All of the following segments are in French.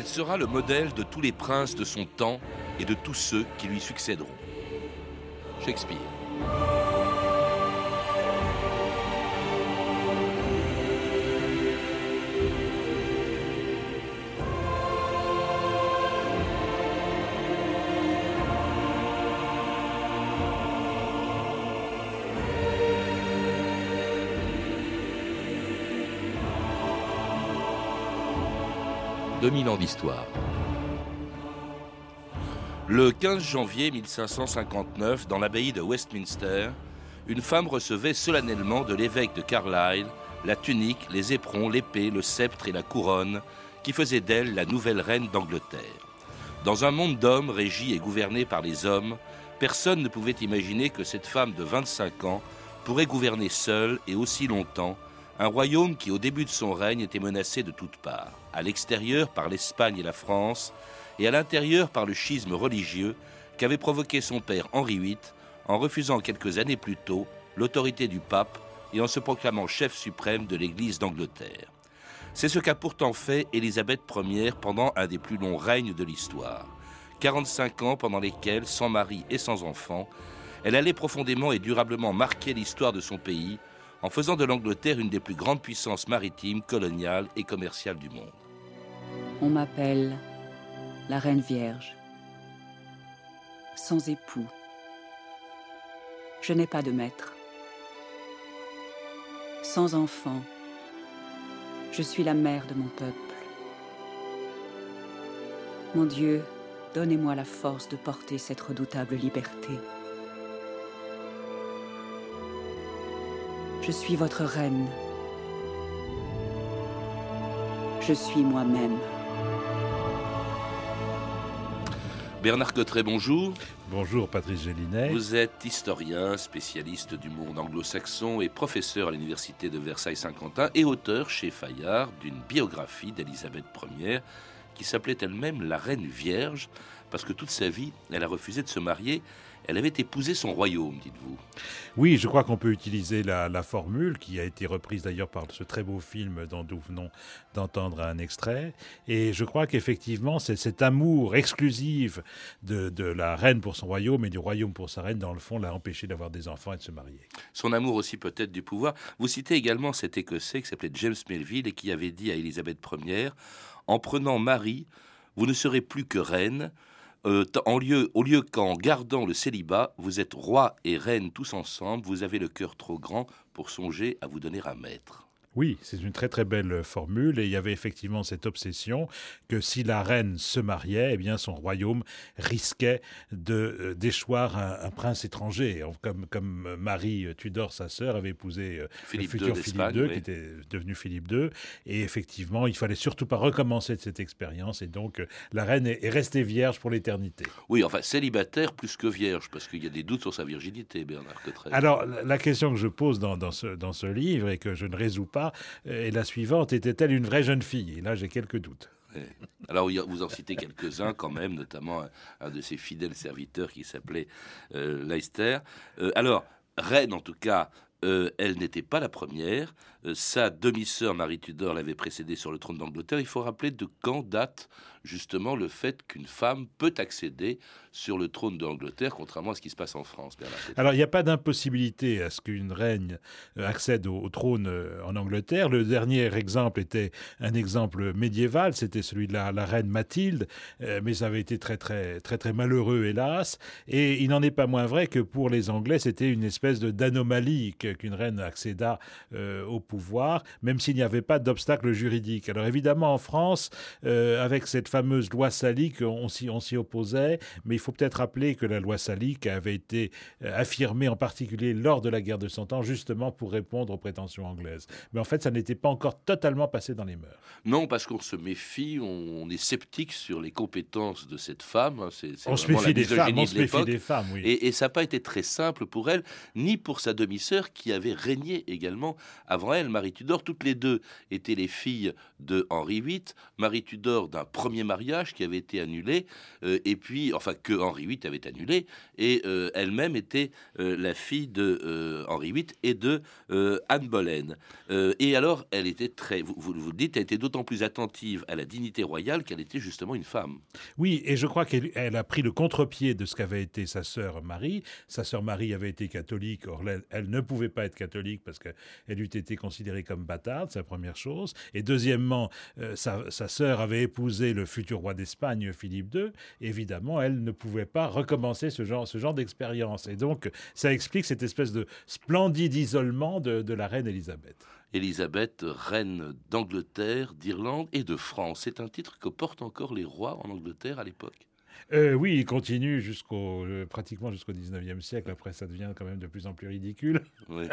Elle sera le modèle de tous les princes de son temps et de tous ceux qui lui succéderont. Shakespeare. 2000 ans d'histoire. Le 15 janvier 1559, dans l'abbaye de Westminster, une femme recevait solennellement de l'évêque de Carlisle la tunique, les éperons, l'épée, le sceptre et la couronne qui faisaient d'elle la nouvelle reine d'Angleterre. Dans un monde d'hommes régi et gouverné par les hommes, personne ne pouvait imaginer que cette femme de 25 ans pourrait gouverner seule et aussi longtemps un royaume qui, au début de son règne, était menacé de toutes parts, à l'extérieur par l'Espagne et la France, et à l'intérieur par le schisme religieux qu'avait provoqué son père Henri VIII en refusant quelques années plus tôt l'autorité du pape et en se proclamant chef suprême de l'Église d'Angleterre. C'est ce qu'a pourtant fait Élisabeth Ier pendant un des plus longs règnes de l'histoire. 45 ans pendant lesquels, sans mari et sans enfant, elle allait profondément et durablement marquer l'histoire de son pays en faisant de l'Angleterre une des plus grandes puissances maritimes, coloniales et commerciales du monde. On m'appelle la Reine Vierge, sans époux. Je n'ai pas de maître. Sans enfant, je suis la mère de mon peuple. Mon Dieu, donnez-moi la force de porter cette redoutable liberté. Je suis votre reine. Je suis moi-même. Bernard Cotteret, bonjour. Bonjour Patrice Gélinet. Vous êtes historien, spécialiste du monde anglo-saxon et professeur à l'université de Versailles-Saint-Quentin et auteur chez Fayard d'une biographie d'Élisabeth Ier qui s'appelait elle-même la Reine Vierge parce que toute sa vie, elle a refusé de se marier elle avait épousé son royaume, dites-vous. Oui, je crois qu'on peut utiliser la, formule qui a été reprise d'ailleurs par ce très beau film dont nous venons d'entendre un extrait. Et je crois qu'effectivement, c'est cet amour exclusif de, la reine pour son royaume et du royaume pour sa reine, dans le fond, l'a empêché d'avoir des enfants et de se marier. Son amour aussi peut-être du pouvoir. Vous citez également cet Écossais qui s'appelait James Melville et qui avait dit à Élisabeth Ier, en prenant Marie, vous ne serez plus que reine, euh, au lieu qu'en gardant le célibat, vous êtes roi et reine tous ensemble, vous avez le cœur trop grand pour songer à vous donner un maître. Oui, c'est une très très belle formule et il y avait effectivement cette obsession que si la reine se mariait, eh bien son royaume risquait de euh, déchoir un, prince étranger, comme, comme Marie Tudor, sa sœur, avait épousé euh, le futur Philippe II, qui était devenu Philippe II. Et effectivement, il fallait surtout pas recommencer de cette expérience et donc euh, la reine est, restée vierge pour l'éternité. Oui, enfin célibataire plus que vierge, parce qu'il y a des doutes sur sa virginité, Bernard Cotteret. Alors la question que je pose dans, dans, ce, dans ce livre et que je ne résous pas, euh, et la suivante, était-elle une vraie jeune fille? Et là, j'ai quelques doutes. Alors, vous en citez quelques-uns quand même, notamment un, de ses fidèles serviteurs qui s'appelait euh, Leicester. Euh, alors, reine en tout cas, elle n'était pas la première. sa demi-sœur Marie Tudor l'avait précédée sur le trône d'Angleterre. Il faut rappeler de quand date justement le fait qu'une femme peut accéder sur le trône d'Angleterre, contrairement à ce qui se passe en France. Alors, il n'y a pas d'impossibilité à ce qu'une reine euh, accède au, trône euh, en Angleterre. Le dernier exemple était un exemple médiéval, c'était celui de la, reine Mathilde, euh, mais ça avait été très, très, très, très malheureux, hélas. Et il n'en est pas moins vrai que pour les Anglais, c'était une espèce d'anomalie qu'une reine accéda au pouvoir, même s'il n'y avait pas d'obstacle juridique. Alors, évidemment, en France, avec cette fameuse loi salique, on s'y opposait, mais il faut peut-être rappeler que la loi salique avait été euh, affirmée en particulier lors de la guerre de Cent Ans, justement pour répondre aux prétentions anglaises. Mais en fait, ça n'était pas encore totalement passé dans les mœurs. Non, parce qu'on se méfie, on, est sceptique sur les compétences de cette femme. C'est, on se méfie des femmes, on se méfie des femmes, oui. Et, et ça n'a pas été très simple pour elle, ni pour sa demi-sœur qui avait régné également avant elle. elle, Marie Tudor. Toutes les deux étaient les filles de Henri VIII. Marie Tudor d'un premier mariage qui avait été annulé, euh, et puis, enfin, que Henri VIII avait annulé, et euh, elle-même était euh, la fille de Henri VIII et de Anne Boleyn. et alors, elle était très, vous, le dites, elle était d'autant plus attentive à la dignité royale qu'elle était justement une femme. Oui, et je crois qu'elle a pris le contre-pied de ce qu'avait été sa sœur Marie. Sa sœur Marie avait été catholique, or elle, ne pouvait pas être catholique parce qu'elle eût été considérée comme bâtarde, c'est la première chose. Et deuxièmement, sa, sa sœur avait épousé le futur roi d'Espagne, Philippe II. Évidemment, elle ne pouvait pas recommencer ce genre, ce genre d'expérience. Et donc, ça explique cette espèce de splendide isolement de, de la reine Élisabeth. Élisabeth, reine d'Angleterre, d'Irlande et de France. C'est un titre que portent encore les rois en Angleterre à l'époque? Euh, oui, il continue jusqu'au euh, pratiquement jusqu'au 19e siècle. Après, ça devient quand même de plus en plus ridicule. Oui,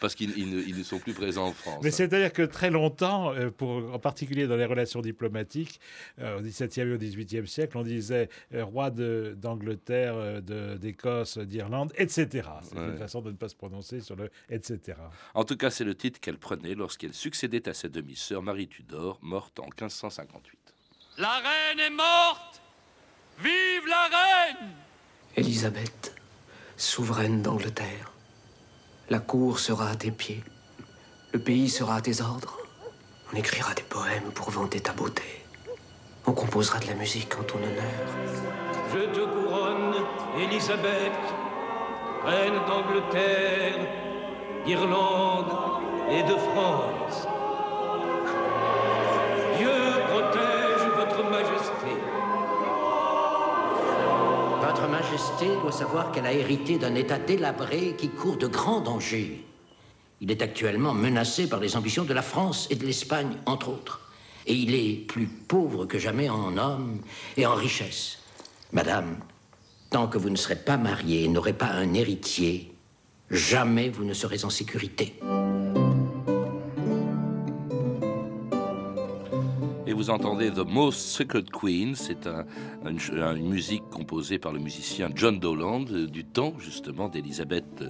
parce qu'ils ne, sont plus présents en France. Mais hein. c'est-à-dire que très longtemps, euh, pour, en particulier dans les relations diplomatiques, au 17e et au 18e siècle, on disait roi d'Angleterre, d'Écosse, d'Irlande, etc. C'est une façon de ne pas se prononcer sur le etc. En tout cas, c'est le titre qu'elle prenait lorsqu'elle succédait à sa demi-sœur Marie Tudor, morte en 1558. La reine est morte Vive la reine Élisabeth, souveraine d'Angleterre, la cour sera à tes pieds, le pays sera à tes ordres. On écrira des poèmes pour vanter ta beauté. On composera de la musique en ton honneur. Je te couronne, Élisabeth, reine d'Angleterre, d'Irlande et de France. Majesté doit savoir qu'elle a hérité d'un État délabré qui court de grands dangers. Il est actuellement menacé par les ambitions de la France et de l'Espagne, entre autres. Et il est plus pauvre que jamais en hommes et en richesse. Madame, tant que vous ne serez pas mariée et n'aurez pas un héritier, jamais vous ne serez en sécurité. Vous entendez The Most Secret Queen. C'est une, musique composée par le musicien John Dowland euh, du temps justement d'Élisabeth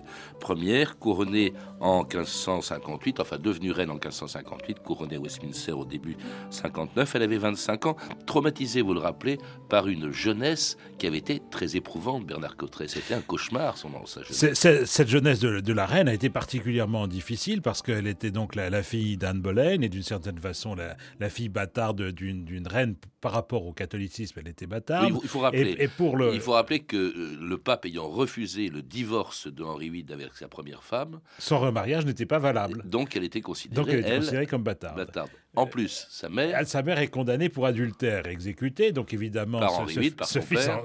Ier, couronnée en 1558, enfin devenue reine en 1558, couronnée à Westminster au début 59. Elle avait 25 ans, traumatisée, vous le rappelez, par une jeunesse qui avait été très éprouvante, Bernard Cotteret. C'était un cauchemar, son sa jeunesse. cette jeunesse de, la reine a été particulièrement difficile parce qu'elle était donc la, fille d'Anne Boleyn et d'une certaine façon la, la fille bâtarde d'une reine par rapport au catholicisme, elle était bâtarde. il, faut rappeler, et, pour le... il faut rappeler que euh, le pape ayant refusé le divorce de Henri VIII avec sa première femme, son remariage n'était pas valable. Donc elle était considérée, donc elle était considérée comme bâtarde. bâtarde. En plus, sa mère. Sa mère est condamnée pour adultère, exécutée. Donc évidemment, par ce, Henri ce, père.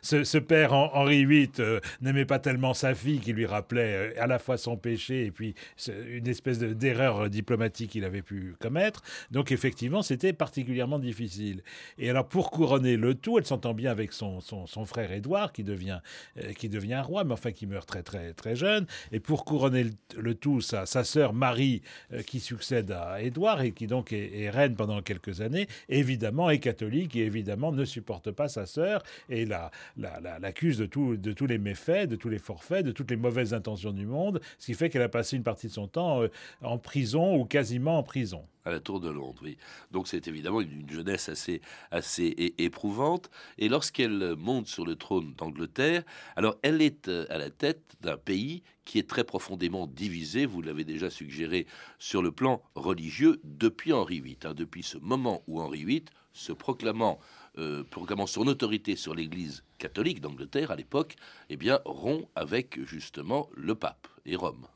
ce, père Henri VIII euh, n'aimait pas tellement sa fille qui lui rappelait euh, à la fois son péché et puis une espèce d'erreur diplomatique qu'il avait pu commettre. Donc effectivement, c'était particulièrement difficile. Et alors pour couronner le tout, elle s'entend bien avec son, son, frère Édouard qui devient, euh, qui devient roi, mais enfin qui meurt très très très jeune. Et pour couronner le, tout, sa, sa sœur Marie qui succède à Édouard et qui donc est, reine pendant quelques années, évidemment est catholique et évidemment ne supporte pas sa sœur et l'accuse la, de, de tous les méfaits, de tous les forfaits, de toutes les mauvaises intentions du monde, ce qui fait qu'elle a passé une partie de son temps euh, en prison ou quasiment en prison à la Tour de Londres, oui. Donc c'est évidemment une, jeunesse assez, assez éprouvante. Et lorsqu'elle monte sur le trône d'Angleterre, alors elle est euh, à la tête d'un pays qui est très profondément divisé, vous l'avez déjà suggéré, sur le plan religieux depuis Henri VIII. Hein, depuis ce moment où Henri VIII, se proclamant, euh, proclamant son autorité sur l'Église catholique d'Angleterre à l'époque, eh bien rompt avec justement le pape et Rome.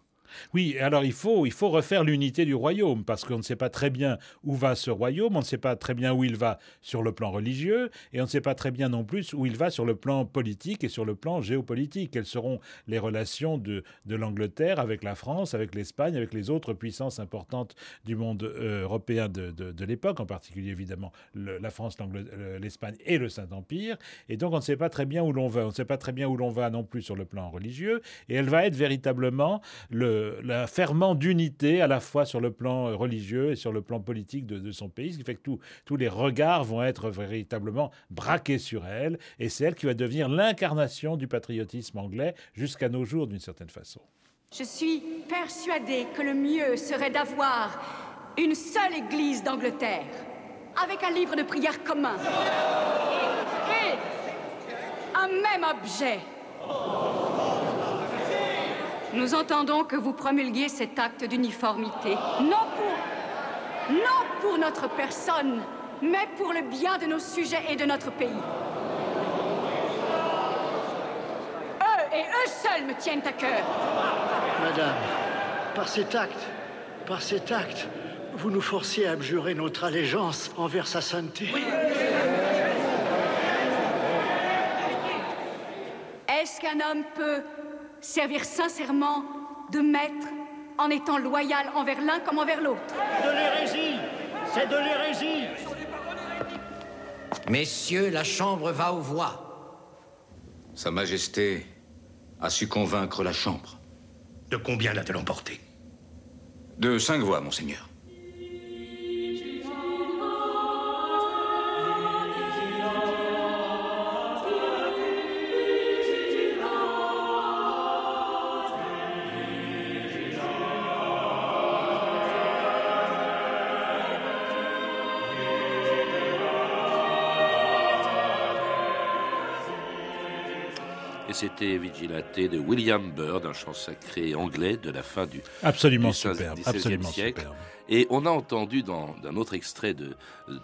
Oui, alors il faut, il faut refaire l'unité du royaume, parce qu'on ne sait pas très bien où va ce royaume, on ne sait pas très bien où il va sur le plan religieux, et on ne sait pas très bien non plus où il va sur le plan politique et sur le plan géopolitique. Quelles seront les relations de, de l'Angleterre avec la France, avec l'Espagne, avec les autres puissances importantes du monde euh, européen de, de, l'époque, en particulier évidemment la France, l'Espagne et le Saint-Empire. Et donc on ne sait pas très bien où l'on va. On ne sait pas très bien où l'on va non plus sur le plan religieux, et elle va être véritablement le le, ferment d'unité à la fois sur le plan euh, religieux et sur le plan politique de, son pays, ce qui fait que tous les regards vont être véritablement braqués sur elle, et c'est elle qui va devenir l'incarnation du patriotisme anglais jusqu'à nos jours d'une certaine façon. Je suis persuadée que le mieux serait d'avoir une seule église d'Angleterre, avec un livre de prière commun. Et un même objet. Nous entendons que vous promulguiez cet acte d'uniformité, non pour, non pour notre personne, mais pour le bien de nos sujets et de notre pays. Eux et eux seuls me tiennent à cœur. Madame, par cet acte, par cet acte, vous nous forciez à abjurer notre allégeance envers sa sainteté. Est-ce qu'un homme peut servir sincèrement de maître en étant loyal envers l'un comme envers l'autre De l'hérésie C'est de l'hérésie Messieurs, la Chambre va aux voix. Sa Majesté a su convaincre la Chambre. De combien l'a-t-elle emporté De cinq voix, Monseigneur. C'était Vigilate de William Byrd, un chant sacré anglais de la fin du, absolument du superbe, absolument siècle. Superbe. Et on a entendu dans un autre extrait de,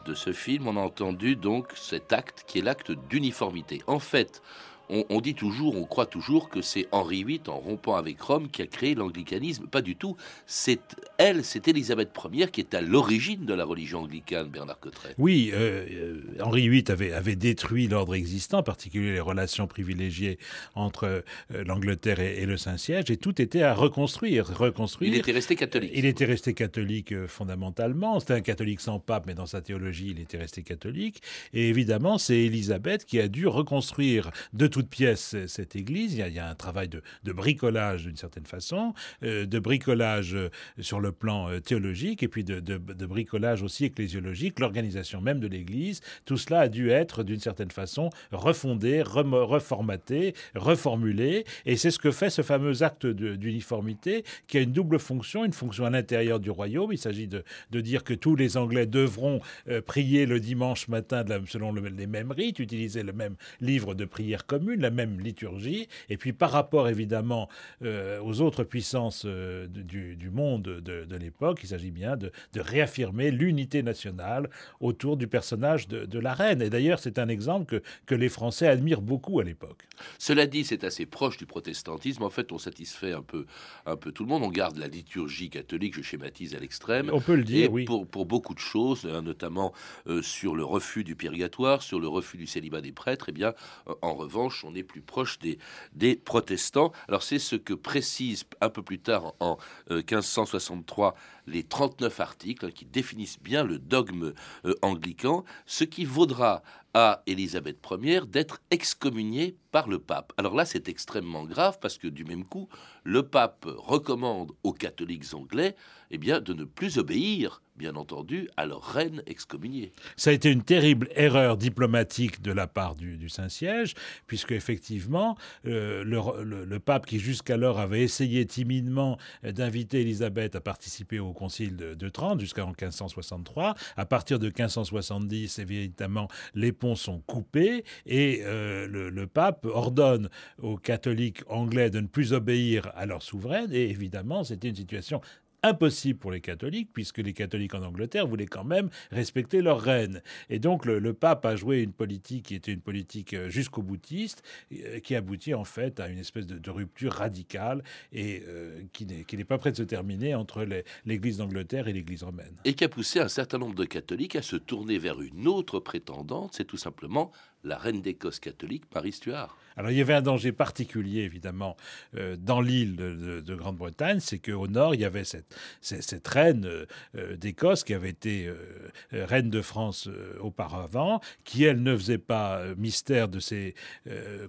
de ce film, on a entendu donc cet acte qui est l'acte d'uniformité. En fait, on, dit toujours, on croit toujours que c'est Henri VIII, en rompant avec Rome, qui a créé l'anglicanisme. Pas du tout. C'est elle, c'est Élisabeth Ier qui est à l'origine de la religion anglicane, Bernard Cotteret. Oui, euh, euh, Henri VIII avait, avait détruit l'ordre existant, en particulier les relations privilégiées entre euh, l'Angleterre et, le Saint-Siège, et tout était à reconstruire, reconstruire. Il était resté catholique. Il était resté catholique fondamentalement. C'était un catholique sans pape, mais dans sa théologie, il était resté catholique. Et évidemment, c'est Élisabeth qui a dû reconstruire de toute pièce cette église. Il y a, un travail de, bricolage d'une certaine façon, de bricolage sur le plan euh, théologique et puis de, bricolage aussi ecclésiologique, l'organisation même de l'Église, tout cela a dû être d'une certaine façon refondé, reformaté, reformulé, et c'est ce que fait ce fameux acte d'uniformité qui a une double fonction, une fonction à l'intérieur du royaume, il s'agit de, dire que tous les Anglais devront euh, prier le dimanche matin selon les mêmes rites, utiliser le même livre de prière commune, la même liturgie, et puis par rapport évidemment euh, aux autres puissances du, du, monde de, de, l'époque. Il s'agit bien de, réaffirmer l'unité nationale autour du personnage de, la reine. Et d'ailleurs, c'est un exemple que, que les Français admirent beaucoup à l'époque. Cela dit, c'est assez proche du protestantisme. En fait, on satisfait un peu, un peu tout le monde. On garde la liturgie catholique, je schématise à l'extrême. On peut le dire, oui. Pour, pour beaucoup de choses, hein, notamment euh, sur le refus du purgatoire, sur le refus du célibat des prêtres, eh bien, euh, en revanche, on est plus proche des, protestants. Alors, c'est ce que précise un peu plus tard, en 1563, euh, les 39 articles qui définissent bien le dogme euh, anglican, ce qui vaudra à Élisabeth Ier d'être excommuniée par le pape. Alors là, c'est extrêmement grave parce que du même coup, le pape recommande aux catholiques anglais eh bien, de ne plus obéir, bien entendu, à leur reine excommuniée. Ça a été une terrible erreur diplomatique de la part du, Saint-Siège, puisque effectivement, euh, le, pape qui jusqu'alors avait essayé timidement d'inviter Élisabeth à participer au concile de, de Trente jusqu'en 1563, à partir de 1570, évidemment, les ponts sont coupés et euh, le, pape ordonne aux catholiques anglais de ne plus obéir à leur souveraine. Et évidemment, c'était une situation impossible pour les catholiques, puisque les catholiques en Angleterre voulaient quand même respecter leur reine. Et donc le, pape a joué une politique qui était une politique euh, jusqu'au boutiste, euh, qui aboutit en fait à une espèce de, rupture radicale et qui n'est pas près de se terminer entre l'Église d'Angleterre et l'Église romaine. Et qui a poussé un certain nombre de catholiques à se tourner vers une autre prétendante, c'est tout simplement la reine d'Écosse catholique, Marie Stuart. Alors il y avait un danger particulier, évidemment, euh, dans l'île de, Grande-Bretagne, c'est qu'au nord, il y avait cette, reine euh, d'Écosse qui avait été euh, reine de France auparavant, qui, elle, ne faisait pas mystère de ses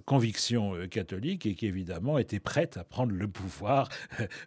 convictions catholiques et qui, évidemment, était prête à prendre le pouvoir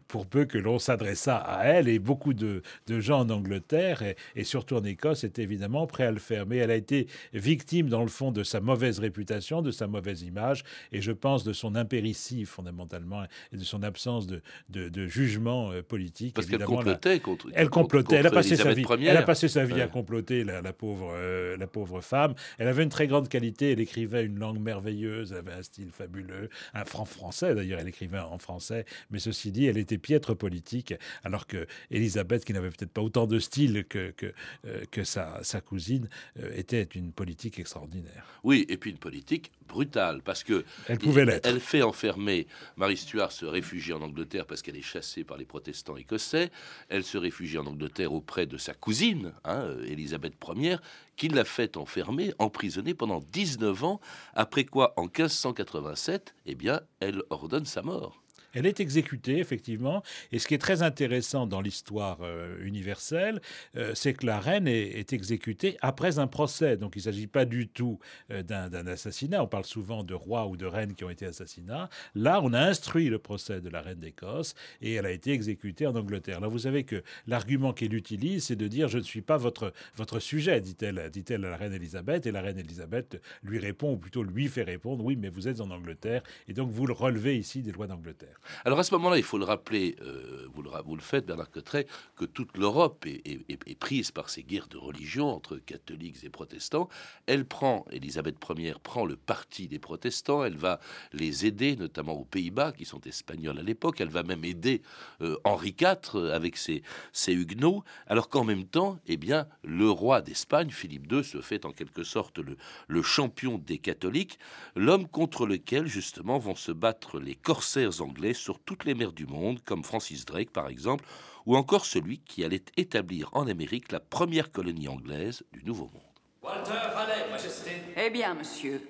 pour peu que l'on s'adressât à elle. Et beaucoup de, gens en Angleterre et, et, surtout en Écosse étaient évidemment prêts à le faire. Mais elle a été victime, dans le fond, de sa mauvaise réputation, de sa mauvaise image et je pense de son impéritie fondamentalement et de son absence de, de, jugement euh, politique. Parce qu'elle complotait contre. Elle complotait. elle a passé sa vie. Elle a passé sa vie à comploter la, la pauvre, euh, la pauvre femme. Elle avait une très grande qualité. Elle écrivait une langue merveilleuse. Elle avait un style fabuleux, un franc français d'ailleurs. Elle écrivait en français. Mais ceci dit, elle était piètre politique, alors que Elisabeth, qui n'avait peut-être pas autant de style que que, euh, que sa, sa cousine, était une politique extraordinaire. Oui, et puis une politique brutale, parce que elle pouvait l'être. Elle fait enfermer Marie Stuart se réfugie en Angleterre parce qu'elle est chassée par les protestants écossais. Elle se réfugie en Angleterre auprès de sa cousine, hein, Élisabeth Ier, qui l'a fait enfermer, emprisonnée pendant 19 ans. Après quoi, en 1587, eh bien, elle ordonne sa mort. Elle est exécutée, effectivement. Et ce qui est très intéressant dans l'histoire euh, universelle, euh, c'est que la reine est, exécutée après un procès. Donc il ne s'agit pas du tout euh, d'un assassinat. On parle souvent de rois ou de reines qui ont été assassinés. Là, on a instruit le procès de la reine d'Écosse et elle a été exécutée en Angleterre. Là, vous savez que l'argument qu'elle utilise, c'est de dire je ne suis pas votre, votre sujet, dit-elle dit à la reine Elisabeth. Et la reine Elisabeth lui répond, ou plutôt lui fait répondre oui, mais vous êtes en Angleterre et donc vous le relevez ici des lois d'Angleterre. Alors à ce moment-là, il faut le rappeler, euh, vous, le, faites, Bernard Cotteret, que toute l'Europe est, prise par ces guerres de religion entre catholiques et protestants. Elle prend, Élisabeth Ier prend le parti des protestants, elle va les aider, notamment aux Pays-Bas, qui sont espagnols à l'époque, elle va même aider euh, Henri IV euh, avec ses, huguenots, alors qu'en même temps, eh bien, le roi d'Espagne, Philippe II, se fait en quelque sorte le champion des catholiques, l'homme contre lequel justement vont se battre les corsaires anglais sur toutes les mers du monde, comme Francis Drake par exemple, ou encore celui qui allait établir en Amérique la première colonie anglaise du Nouveau Monde. Walter Raleigh, Majesté. Eh bien, monsieur,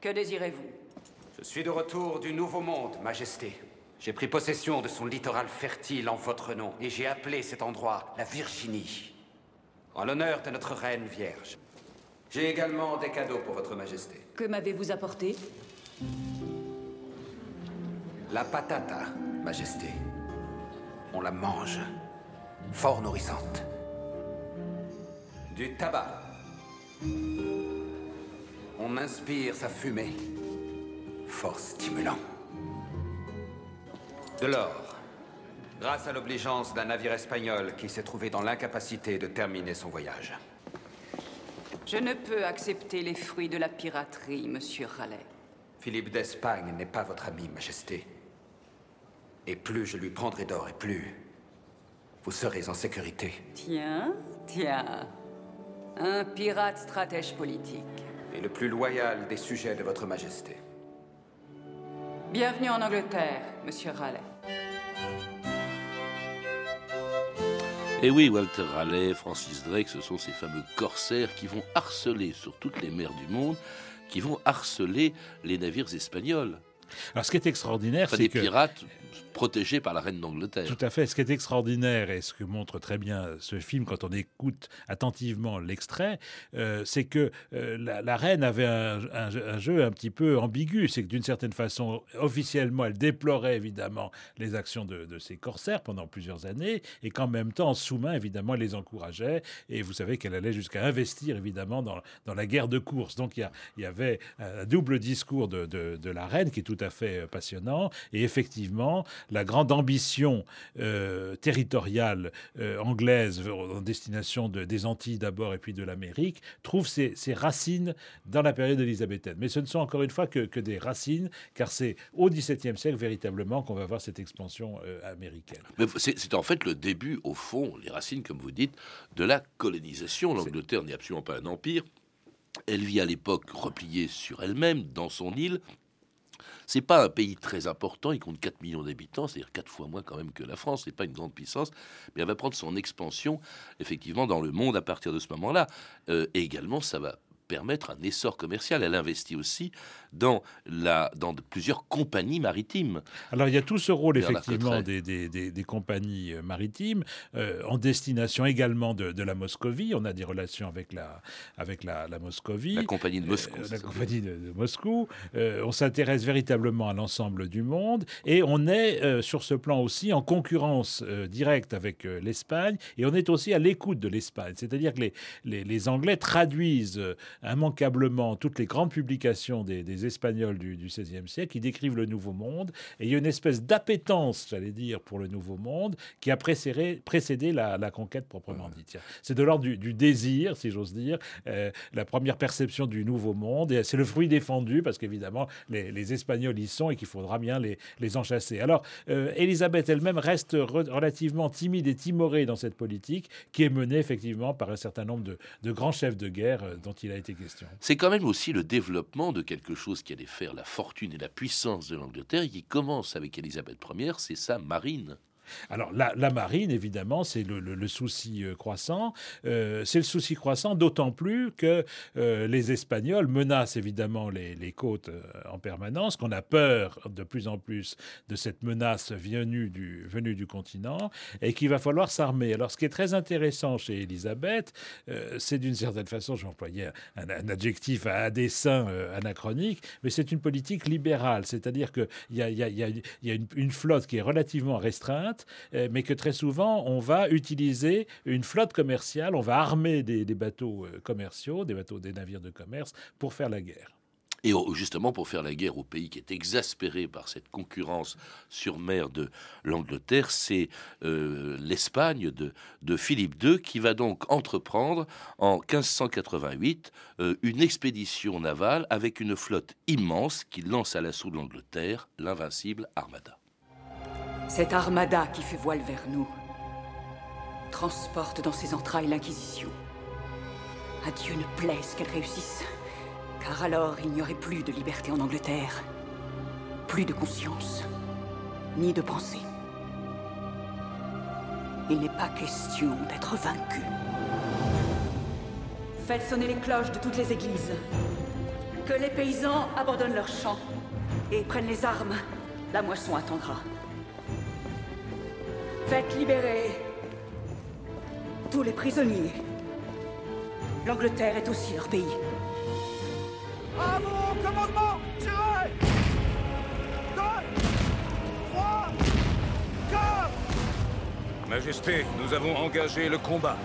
que désirez-vous? Je suis de retour du Nouveau Monde, Majesté. J'ai pris possession de son littoral fertile en votre nom, et j'ai appelé cet endroit la Virginie, en l'honneur de notre reine vierge. J'ai également des cadeaux pour votre Majesté. Que m'avez-vous apporté? La patata, Majesté. On la mange. Fort nourrissante. Du tabac. On inspire sa fumée. Fort stimulant. De l'or. Grâce à l'obligeance d'un navire espagnol qui s'est trouvé dans l'incapacité de terminer son voyage. Je ne peux accepter les fruits de la piraterie, monsieur Raleigh. Philippe d'Espagne n'est pas votre ami, Majesté. Et plus je lui prendrai d'or, et plus vous serez en sécurité. Tiens, tiens. Un pirate stratège politique. Et le plus loyal des sujets de votre majesté. Bienvenue en Angleterre, monsieur Raleigh. Et oui, Walter Raleigh, Francis Drake, ce sont ces fameux corsaires qui vont harceler sur toutes les mers du monde, qui vont harceler les navires espagnols. Alors, ce qui est extraordinaire, c'est que... des pirates protégés par la reine d'Angleterre. Tout à fait. Ce qui est extraordinaire et ce que montre très bien ce film quand on écoute attentivement l'extrait, euh, c'est que euh, la, reine avait un, jeu un petit peu ambigu. C'est que d'une certaine façon, officiellement, elle déplorait évidemment les actions de, de ses corsaires pendant plusieurs années et qu'en même temps, en sous-main, évidemment, elle les encourageait. Et vous savez qu'elle allait jusqu'à investir évidemment dans, dans, la guerre de course. Donc il y, avait un double discours de, de, de la reine qui est tout à fait euh, passionnant. Et effectivement, la grande ambition euh, territoriale euh, anglaise en destination des Antilles d'abord et puis de l'Amérique trouve ses, racines dans la période élisabéthaine. Mais ce ne sont encore une fois que, des racines, car c'est au XVIIe siècle véritablement qu'on va voir cette expansion américaine. c'est en fait le début, au fond, les racines, comme vous dites, de la colonisation. L'Angleterre n'est absolument pas un empire. Elle vit à l'époque repliée sur elle-même, dans son île, c'est pas un pays très important, il compte 4 millions d'habitants, c'est-à-dire 4 fois moins quand même que la France, c'est pas une grande puissance, mais elle va prendre son expansion effectivement dans le monde à partir de ce moment-là. Euh, et également, ça va permettre un essor commercial. Elle investit aussi dans, la, dans plusieurs compagnies maritimes. Alors il y a tout ce rôle effectivement des, des, des, compagnies euh, maritimes, euh, en destination également de, de, la Moscovie. On a des relations avec la, avec la, la Moscovie. La compagnie de Moscou. Euh, la compagnie de, Moscou. on s'intéresse véritablement à l'ensemble du monde et on est sur ce plan aussi en concurrence directe avec l'Espagne et on est aussi à l'écoute de l'Espagne. C'est-à-dire que les, les, les, Anglais traduisent immanquablement toutes les grandes publications des, Espagnols du, XVIe siècle qui décrivent le Nouveau Monde. Et il y a une espèce d'appétence, j'allais dire, pour le Nouveau Monde qui a précédé, précédé la, conquête proprement dite. C'est de l'ordre du, désir, si j'ose dire, euh, la première perception du Nouveau Monde. Et c'est le fruit défendu parce qu'évidemment, les, Espagnols y sont et qu'il faudra bien les, les enchasser. Alors, euh, Elisabeth elle-même reste relativement timide et timorée dans cette politique qui est menée effectivement par un certain nombre de, de grands chefs de guerre euh, dont il a été C'est quand même aussi le développement de quelque chose qui allait faire la fortune et la puissance de l'Angleterre et qui commence avec Elisabeth Ier, c'est sa marine. Alors la, marine, évidemment, c'est le, souci euh, croissant. Euh, c'est le souci croissant, d'autant plus que euh, les Espagnols menacent évidemment les, côtes en permanence, qu'on a peur de plus en plus de cette menace venue du, continent, et qu'il va falloir s'armer. Alors ce qui est très intéressant chez Elisabeth, c'est d'une certaine façon, je vais employer un, adjectif à, dessein anachronique, mais c'est une politique libérale, c'est-à-dire qu'il y a, y a, une flotte qui est relativement restreinte euh, mais que très souvent, on va utiliser une flotte commerciale, on va armer des, bateaux euh, commerciaux, des bateaux, des navires de commerce, pour faire la guerre. Et justement pour faire la guerre au pays qui est exaspéré par cette concurrence sur mer de l'Angleterre, c'est euh, l'Espagne de, Philippe II qui va donc entreprendre en 1588 une expédition navale avec une flotte immense qui lance à l'assaut de l'Angleterre l'invincible Armada. Cette armada qui fait voile vers nous transporte dans ses entrailles l'Inquisition. À Dieu ne plaise qu'elle réussisse, car alors il n'y aurait plus de liberté en Angleterre, plus de conscience, ni de pensée. Il n'est pas question d'être vaincu. Faites sonner les cloches de toutes les églises. Que les paysans abandonnent leurs champs et prennent les armes. La moisson attendra. Faites libérer tous les prisonniers. L'Angleterre est aussi leur pays. À mon commandement, tirez Deux Trois Quatre Majesté, nous avons engagé le combat.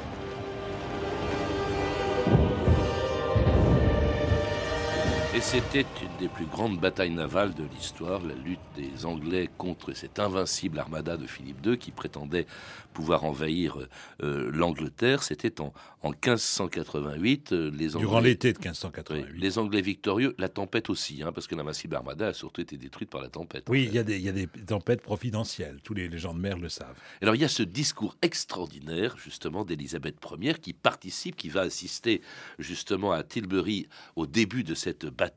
Et c'était une des plus grandes batailles navales de l'histoire, la lutte des Anglais contre cette invincible armada de Philippe II qui prétendait pouvoir envahir euh, l'Angleterre. C'était en, en, 1588. Euh, les Anglais, Durant l'été de 1588. les Anglais victorieux, la tempête aussi, hein, parce que l'invincible armada a surtout été détruite par la tempête. Oui, il y, a des, y a des tempêtes providentielles. Tous les, gens de mer le savent. Alors il y a ce discours extraordinaire, justement, d'Élisabeth Ier qui participe, qui va assister justement à Tilbury au début de cette bataille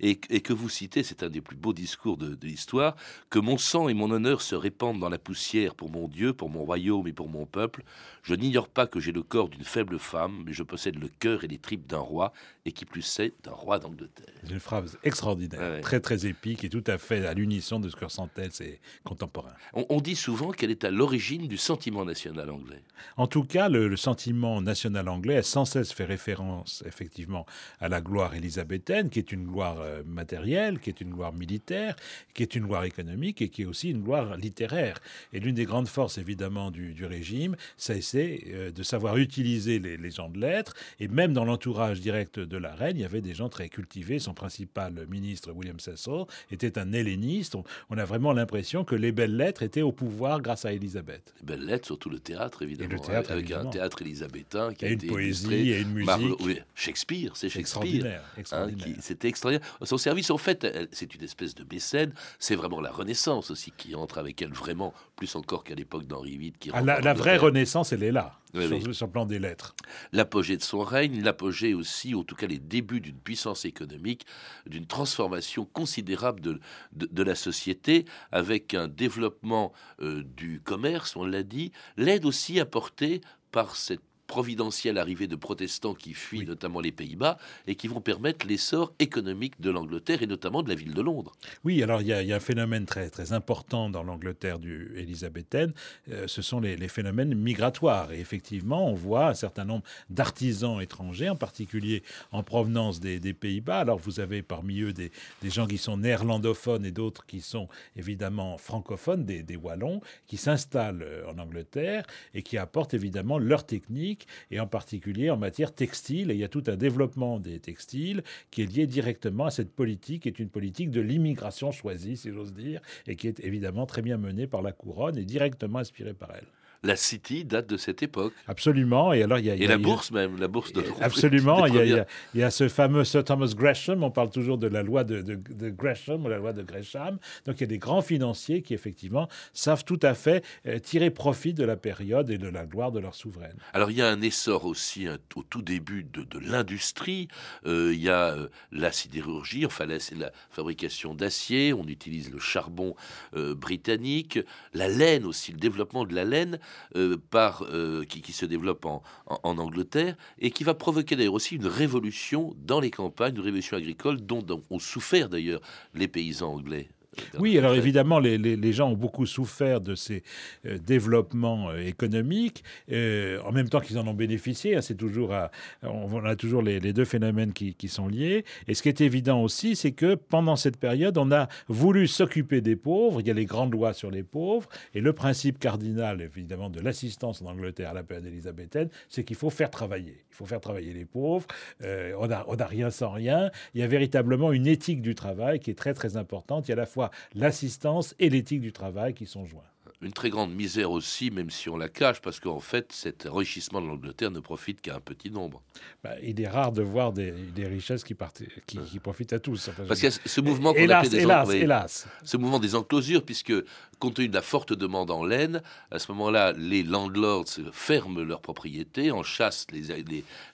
et, que vous citez, c'est un des plus beaux discours de, l'histoire, que mon sang et mon honneur se répandent dans la poussière pour mon Dieu, pour mon royaume et pour mon peuple. Je n'ignore pas que j'ai le corps d'une faible femme, mais je possède le cœur et les tripes d'un roi, et qui plus est, d'un roi d'Angleterre. Une phrase extraordinaire, très très épique et tout à fait à l'unisson de ce que ressentent ses contemporains. On, dit souvent qu'elle est à l'origine du sentiment national anglais. En tout cas, le, le, sentiment national anglais a sans cesse fait référence effectivement à la gloire élisabéthaine, qui est une gloire euh, matérielle, qui est une gloire militaire, qui est une gloire économique et qui est aussi une gloire littéraire. Et l'une des grandes forces évidemment du, régime, c'est euh, de savoir utiliser les, gens de lettres. Et même dans l'entourage direct de la reine, il y avait des gens très cultivés. Son principal ministre, William Cecil, était un helléniste. On, a vraiment l'impression que les belles lettres étaient au pouvoir grâce à Élisabeth. Les belles lettres, surtout le théâtre, évidemment. le théâtre, avec un théâtre élisabétain qui a et une poésie et une musique. Shakespeare, c'est Shakespeare. Hein, c'était extraordinaire. Son service, en fait, c'est une espèce de mécène. C'est vraiment la Renaissance aussi qui entre avec elle vraiment, plus encore qu'à l'époque d'Henri VIII. Qui ah, la, vraie Renaissance, elle est là, sur, le plan des lettres. L'apogée de son règne, l'apogée aussi, en tout cas les débuts d'une puissance économique, d'une transformation considérable de, de, la société, avec un développement euh, du commerce, on l'a dit, l'aide aussi apportée par cette providentielle arrivée de protestants qui fuient notamment les Pays-Bas et qui vont permettre l'essor économique de l'Angleterre et notamment de la ville de Londres. Oui, alors il y, a, un phénomène très, très important dans l'Angleterre du élisabéthaine, euh, ce sont les, phénomènes migratoires. Et effectivement, on voit un certain nombre d'artisans étrangers, en particulier en provenance des, Pays-Bas. Alors vous avez parmi eux des, gens qui sont néerlandophones et d'autres qui sont évidemment francophones, des, des Wallons, qui s'installent euh, en Angleterre et qui apportent évidemment leur technique et en particulier en matière textile. Et il y a tout un développement des textiles qui est lié directement à cette politique, qui est une politique de l'immigration choisie, si j'ose dire, et qui est évidemment très bien menée par la couronne et directement inspirée par elle la City date de cette époque. Absolument. Et alors il y a, et la bourse même, la bourse de. Absolument. Il y, a, ce fameux Sir Thomas Gresham. On parle toujours de la loi de, de, Gresham ou la loi de Gresham. Donc il y a des grands financiers qui effectivement savent tout à fait euh, tirer profit de la période et de la gloire de leur souveraine. Alors il y a un essor aussi au tout début de, l'industrie. Euh, il y a euh, la sidérurgie. Enfin là c'est la fabrication d'acier. On utilise le charbon britannique, la laine aussi, le développement de la laine. Euh, par, euh, qui, se développe en, Angleterre et qui va provoquer d'ailleurs aussi une révolution dans les campagnes, une révolution agricole dont ont souffert d'ailleurs les paysans anglais. Oui, alors évidemment, les, gens ont beaucoup souffert de ces euh, développements euh, économiques, euh, en même temps qu'ils en ont bénéficié. Hein, c'est toujours, on a toujours les, deux phénomènes qui, sont liés. Et ce qui est évident aussi, c'est que pendant cette période, on a voulu s'occuper des pauvres. Il y a les grandes lois sur les pauvres, et le principe cardinal, évidemment, de l'assistance en Angleterre à la période élisabéthaine, c'est qu'il faut faire travailler. Il faut faire travailler les pauvres. on n'a on a rien sans rien. Il y a véritablement une éthique du travail qui est très très importante. Il y a à la fois l'assistance et l'éthique du travail qui sont joints une très grande misère aussi, même si on la cache, parce qu'en fait, cet enrichissement de l'Angleterre ne profite qu'à un petit nombre. Bah, il est rare de voir des, richesses qui, partent, qui, profitent à tous. parce qu'il y a ce mouvement hélas, des hélas, hélas. Ce mouvement des enclosures, puisque compte tenu de la forte demande en laine, à ce moment-là, les landlords ferment leurs propriétés, en chassent les,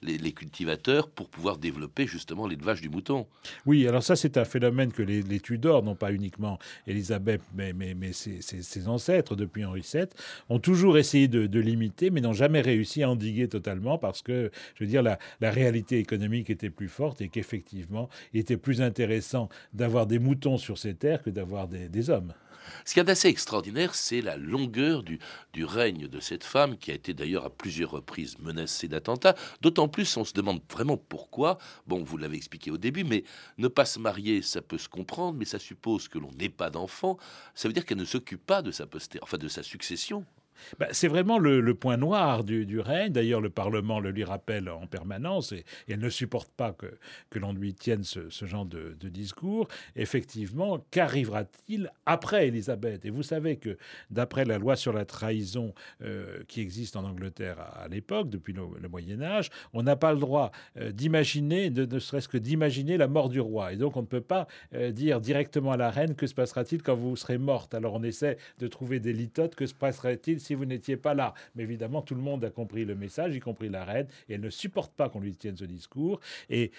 les, les, cultivateurs pour pouvoir développer justement l'élevage du mouton. Oui, alors ça, c'est un phénomène que les, Tudors, non pas uniquement Élisabeth, mais, mais, mais ses, ses ancêtres, depuis Henri VII, ont toujours essayé de, limiter, mais n'ont jamais réussi à endiguer totalement parce que, je veux dire, la, réalité économique était plus forte et qu'effectivement, il était plus intéressant d'avoir des moutons sur ces terres que d'avoir des hommes. Ce qui est assez extraordinaire, c'est la longueur du, règne de cette femme, qui a été d'ailleurs à plusieurs reprises menacée d'attentats. D'autant plus, on se demande vraiment pourquoi. Bon, vous l'avez expliqué au début, mais ne pas se marier, ça peut se comprendre, mais ça suppose que l'on n'ait pas d'enfant. Ça veut dire qu'elle ne s'occupe pas de sa enfin de sa succession. Bah, c'est vraiment le, point noir du, règne. D'ailleurs, le Parlement le lui rappelle en permanence et, elle ne supporte pas que, l'on lui tienne ce, genre de, discours. Effectivement, qu'arrivera-t-il après Élisabeth? Et vous savez que, d'après la loi sur la trahison euh, qui existe en Angleterre à, l'époque, depuis le, Moyen Âge, on n'a pas le droit euh, d'imaginer, ne serait-ce que d'imaginer la mort du roi. Et donc, on ne peut pas euh, dire directement à la reine que se passera-t-il quand vous serez morte? Alors, on essaie de trouver des litotes. Que se passera-t-il si vous n'étiez pas là. Mais évidemment, tout le monde a compris le message, y compris la reine, et elle ne supporte pas qu'on lui tienne ce discours. Et,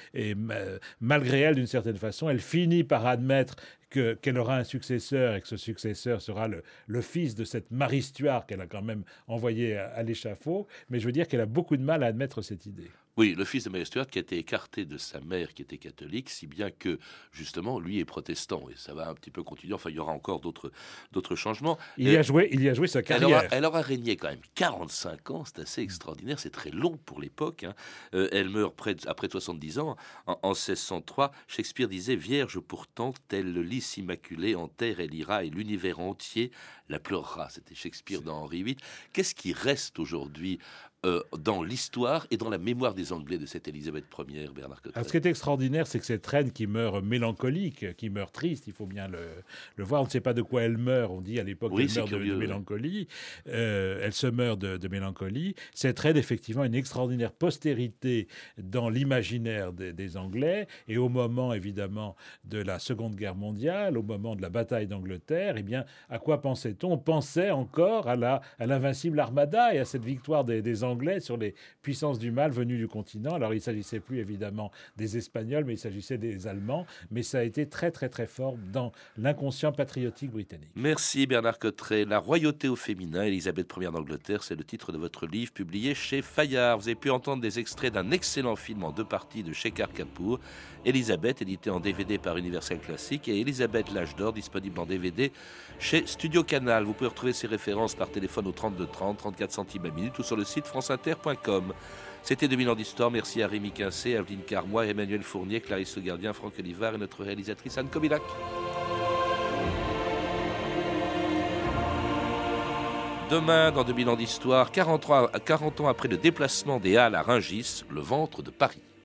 malgré elle, d'une certaine façon, elle finit par admettre qu'elle aura un successeur et que ce successeur sera le, fils de cette Marie Stuart qu'elle a quand même envoyé à l'échafaud. Mais je veux dire qu'elle a beaucoup de mal à admettre cette idée. Oui, le fils de Mary Stuart qui a été écarté de sa mère qui était catholique, si bien que justement lui est protestant et ça va un petit peu continuer. Enfin, il y aura encore d'autres d'autres changements. Il y a joué, il y a joué sa carrière. Elle aura, régné quand même 45 ans, c'est assez extraordinaire, c'est très long pour l'époque. Hein. Euh, elle meurt près après 70 ans en, en, 1603. Shakespeare disait Vierge pourtant, tel le lys immaculé en terre elle ira et l'univers entier la pleurera. C'était Shakespeare dans Henri VIII. Qu'est-ce qui reste aujourd'hui euh, dans l'histoire et dans la mémoire des Anglais de cette Élisabeth Ier, Bernard Cotteret. ce qui est extraordinaire, c'est que cette reine qui meurt mélancolique, qui meurt triste, il faut bien le, voir. On ne sait pas de quoi elle meurt. On dit à l'époque qu'elle meurt de, mélancolie. Euh, elle se meurt de, mélancolie. Cette reine, effectivement, une extraordinaire postérité dans l'imaginaire des, Anglais. Et au moment, évidemment, de la Seconde Guerre mondiale, au moment de la bataille d'Angleterre, eh bien, à quoi pensait-on? On pensait encore à l'invincible à Armada et à cette victoire des, des Anglais Anglais sur les puissances du mal venues du continent. Alors il s'agissait plus évidemment des Espagnols, mais il s'agissait des Allemands. Mais ça a été très très très fort dans l'inconscient patriotique britannique. Merci Bernard Cotteret. La royauté au féminin, Elisabeth Ier d'Angleterre, c'est le titre de votre livre publié chez Fayard. Vous avez pu entendre des extraits d'un excellent film en deux parties de Shekhar Kapoor. Elisabeth, édité en DVD par Universal Classic, et Elisabeth l'âge d'or, disponible en DVD chez Studio Canal. Vous pouvez retrouver ces références par téléphone au 32 30, 34 centimes à minute ou sur le site C'était 2000 ans d'histoire. Merci à Rémi Quincé, Aveline Carmois, Emmanuel Fournier, Clarisse Le Gardien, Franck Olivard et notre réalisatrice Anne Kobilac. demain dans 2000 ans d'histoire, 40, ans- 40 ans après le déplacement des Halles à Rungis, le ventre de Paris.